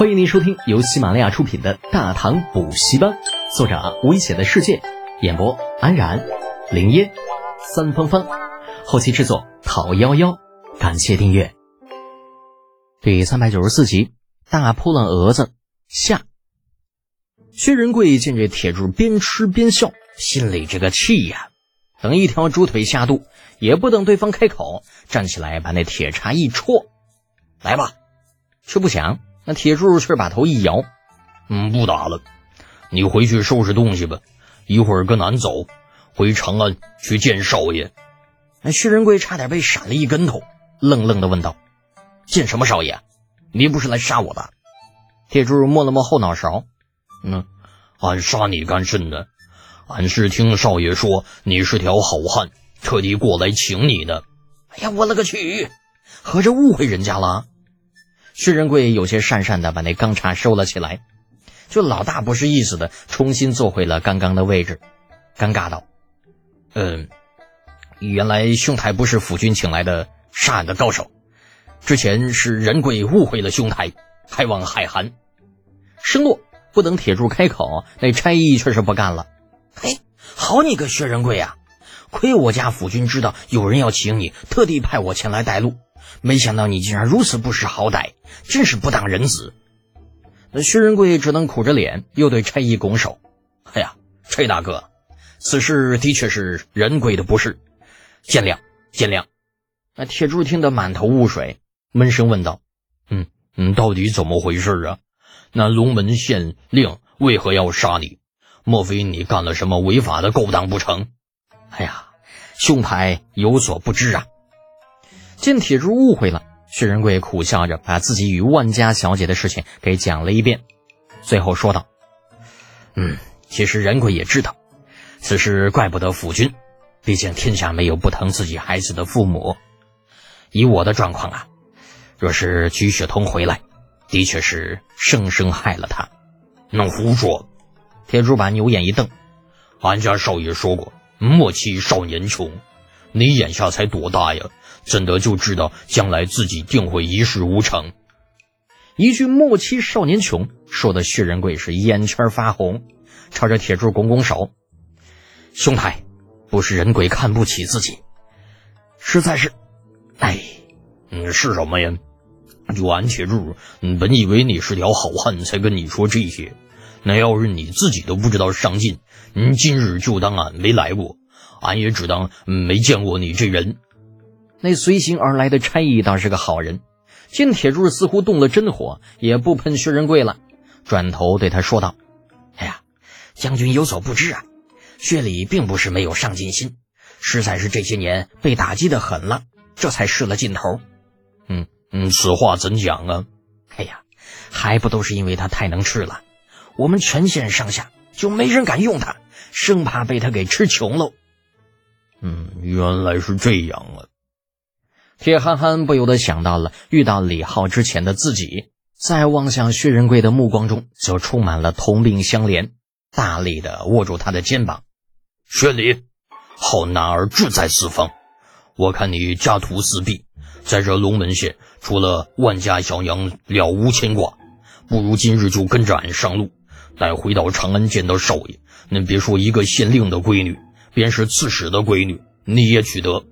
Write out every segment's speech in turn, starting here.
欢迎您收听由喜马拉雅出品的《大唐补习班》，作者危险的世界，演播安然、林烟、三芳芳，后期制作讨幺幺，感谢订阅。第三百九十四集，大扑棱蛾子下。薛仁贵见这铁柱边吃边笑，心里这个气呀！等一条猪腿下肚，也不等对方开口，站起来把那铁叉一戳，来吧，却不想。那铁柱却把头一摇，嗯，不打了，你回去收拾东西吧，一会儿跟俺走，回长安去见少爷。那薛仁贵差点被闪了一跟头，愣愣的问道：“见什么少爷？你不是来杀我的？”铁柱摸了摸后脑勺，嗯，俺杀你干甚的？俺是听少爷说你是条好汉，特地过来请你的。哎呀，我勒个去！合着误会人家了。薛仁贵有些讪讪的把那钢叉收了起来，就老大不是意思的重新坐回了刚刚的位置，尴尬道：“嗯，原来兄台不是府君请来的杀俺的高手，之前是仁贵误会了兄台，还望海涵。”声落，不等铁柱开口，那差役却是不干了：“嘿，好你个薛仁贵啊！亏我家府君知道有人要请你，特地派我前来带路。”没想到你竟然如此不识好歹，真是不当人子。那薛仁贵只能苦着脸，又对差役拱手：“哎呀，崔大哥，此事的确是仁贵的不是，见谅见谅。”那铁柱听得满头雾水，闷声问道：“嗯嗯，到底怎么回事啊？那龙门县令为何要杀你？莫非你干了什么违法的勾当不成？”哎呀，兄台有所不知啊。见铁柱误会了，薛仁贵苦笑着把自己与万家小姐的事情给讲了一遍，最后说道：“嗯，其实仁贵也知道，此事怪不得府君，毕竟天下没有不疼自己孩子的父母。以我的状况啊，若是居雪通回来，的确是生生害了他。能胡说！”铁柱把牛眼一瞪：“俺家少爷说过，莫欺少年穷。你眼下才多大呀？”怎的就知道将来自己定会一事无成？一句“莫欺少年穷”，说的薛仁贵是眼圈发红，朝着铁柱拱拱手：“兄台，不是人鬼看不起自己，实在是……哎，嗯，是什么呀？就俺铁柱，本以为你是条好汉，才跟你说这些。那要是你自己都不知道上进，你今日就当俺没来过，俺也只当没见过你这人。”那随行而来的差役倒是个好人，见铁柱似乎动了真火，也不喷薛仁贵了，转头对他说道：“哎呀，将军有所不知啊，薛礼并不是没有上进心，实在是这些年被打击的狠了，这才失了劲头。嗯嗯，此话怎讲啊？哎呀，还不都是因为他太能吃了，我们全县上下就没人敢用他，生怕被他给吃穷喽。嗯，原来是这样啊。”铁憨憨不由得想到了遇到李浩之前的自己，在望向薛仁贵的目光中则充满了同病相怜，大力的握住他的肩膀。薛礼，好男儿志在四方，我看你家徒四壁，在这龙门县除了万家小娘了无牵挂，不如今日就跟着俺上路，待回到长安见到少爷，那别说一个县令的闺女，便是刺史的闺女，你也娶得。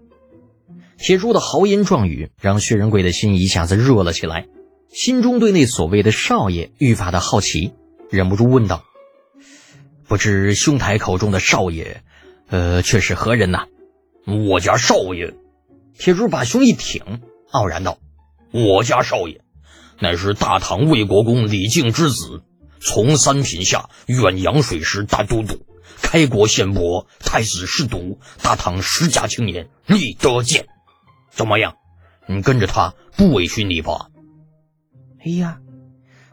铁柱的豪言壮语让薛仁贵的心一下子热了起来，心中对那所谓的少爷愈发的好奇，忍不住问道：“不知兄台口中的少爷，呃，却是何人呐？”我家少爷，铁柱把胸一挺，傲然道：“我家少爷，乃是大唐魏国公李靖之子，从三品下远洋水师大都督，开国宪伯，太子侍读，大唐十佳青年，李德建。”怎么样？你跟着他不委屈你吧？哎呀，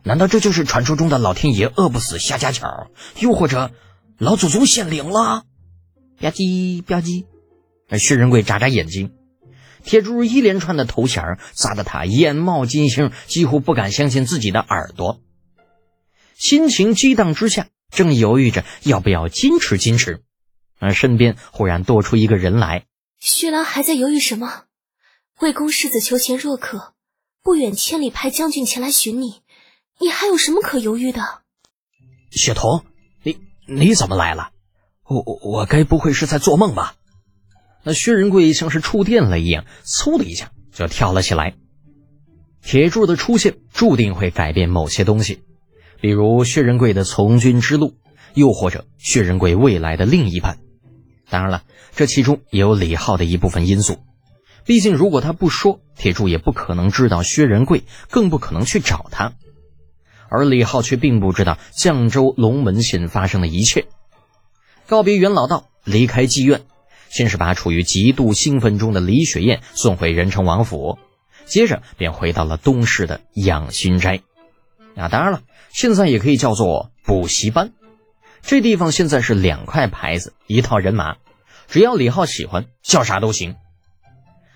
难道这就是传说中的老天爷饿不死瞎家巧，又或者老祖宗显灵了？吧唧吧唧，薛仁贵眨眨眼睛，铁柱一连串的头衔砸得他眼冒金星，几乎不敢相信自己的耳朵。心情激荡之下，正犹豫着要不要矜持矜持，而身边忽然多出一个人来。薛郎还在犹豫什么？魏公世子求贤若渴，不远千里派将军前来寻你，你还有什么可犹豫的？雪桐，你你怎么来了？我我我该不会是在做梦吧？那薛仁贵像是触电了一样，嗖的一下就跳了起来。铁柱的出现注定会改变某些东西，比如薛仁贵的从军之路，又或者薛仁贵未来的另一半。当然了，这其中也有李浩的一部分因素。毕竟，如果他不说，铁柱也不可能知道薛仁贵，更不可能去找他。而李浩却并不知道绛州龙门县发生的一切。告别袁老道，离开妓院，先是把处于极度兴奋中的李雪燕送回仁成王府。接着便回到了东市的养心斋，啊，当然了，现在也可以叫做补习班。这地方现在是两块牌子，一套人马，只要李浩喜欢，叫啥都行。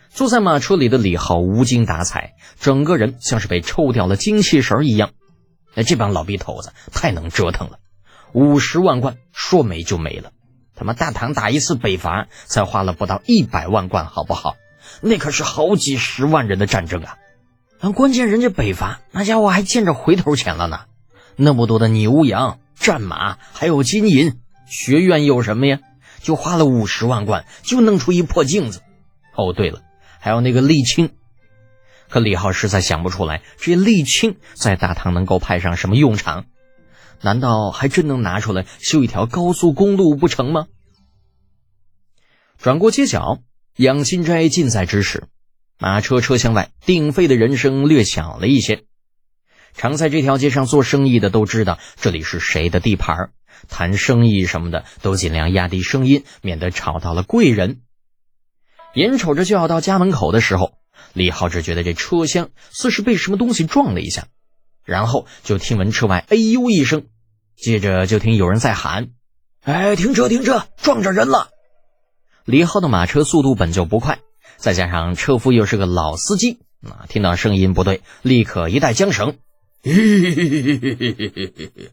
坐在马车里的李浩无精打采，整个人像是被抽掉了精气神一样。那这帮老逼头子太能折腾了，五十万贯说没就没了。他妈大唐打一次北伐才花了不到一百万贯，好不好？那可是好几十万人的战争啊！但关键人家北伐那家伙还见着回头钱了呢，那么多的牛羊、战马，还有金银，学院有什么呀？就花了五十万贯，就弄出一破镜子。哦，对了，还有那个沥青。可李浩实在想不出来，这沥青在大唐能够派上什么用场？难道还真能拿出来修一条高速公路不成吗？转过街角。养心斋近在咫尺，马车车厢外，鼎沸的人声略小了一些。常在这条街上做生意的都知道这里是谁的地盘，谈生意什么的都尽量压低声音，免得吵到了贵人。眼瞅着就要到家门口的时候，李浩只觉得这车厢似是被什么东西撞了一下，然后就听闻车外“哎呦”一声，接着就听有人在喊：“哎，停车，停车，撞着人了！”李浩的马车速度本就不快，再加上车夫又是个老司机，啊，听到声音不对，立刻一带缰绳。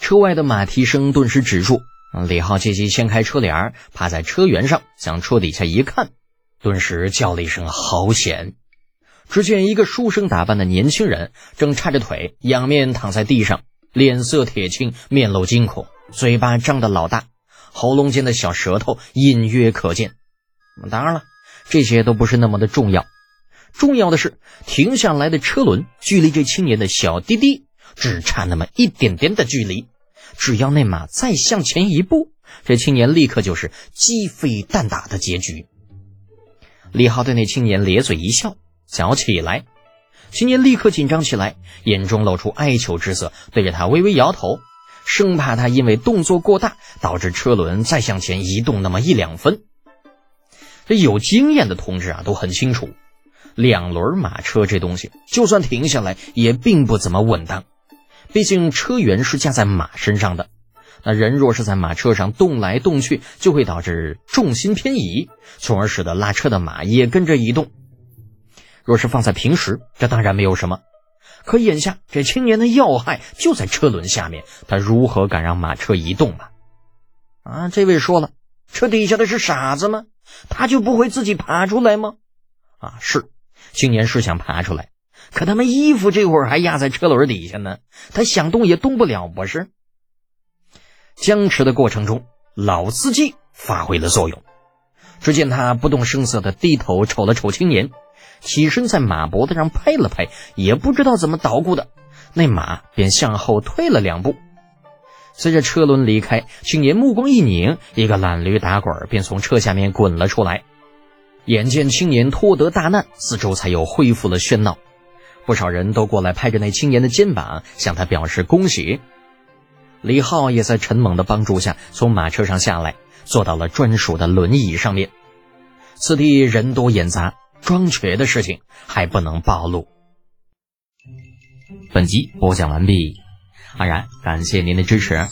车外的马蹄声顿时止住，李浩借机掀开车帘，趴在车辕上，向车底下一看，顿时叫了一声“好险”。只见一个书生打扮的年轻人正叉着腿仰面躺在地上，脸色铁青，面露惊恐，嘴巴张得老大。喉咙间的小舌头隐约可见。当然了，这些都不是那么的重要。重要的是，停下来的车轮距离这青年的小滴滴只差那么一点点的距离。只要那马再向前一步，这青年立刻就是鸡飞蛋打的结局。李浩对那青年咧嘴一笑，想要起来。青年立刻紧张起来，眼中露出哀求之色，对着他微微摇头。生怕他因为动作过大，导致车轮再向前移动那么一两分。这有经验的同志啊，都很清楚，两轮马车这东西，就算停下来，也并不怎么稳当。毕竟车辕是架在马身上的，那人若是在马车上动来动去，就会导致重心偏移，从而使得拉车的马也跟着移动。若是放在平时，这当然没有什么。可眼下这青年的要害就在车轮下面，他如何敢让马车移动啊？啊，这位说了，车底下的是傻子吗？他就不会自己爬出来吗？啊，是，青年是想爬出来，可他们衣服这会儿还压在车轮底下呢，他想动也动不了，不是？僵持的过程中，老司机发挥了作用，只见他不动声色地低头瞅了瞅青年。起身在马脖子上拍了拍，也不知道怎么捣鼓的，那马便向后退了两步。随着车轮离开，青年目光一拧，一个懒驴打滚便从车下面滚了出来。眼见青年脱得大难，四周才又恢复了喧闹，不少人都过来拍着那青年的肩膀，向他表示恭喜。李浩也在陈猛的帮助下从马车上下来，坐到了专属的轮椅上面。此地人多眼杂。装瘸的事情还不能暴露。本集播讲完毕，安然感谢您的支持。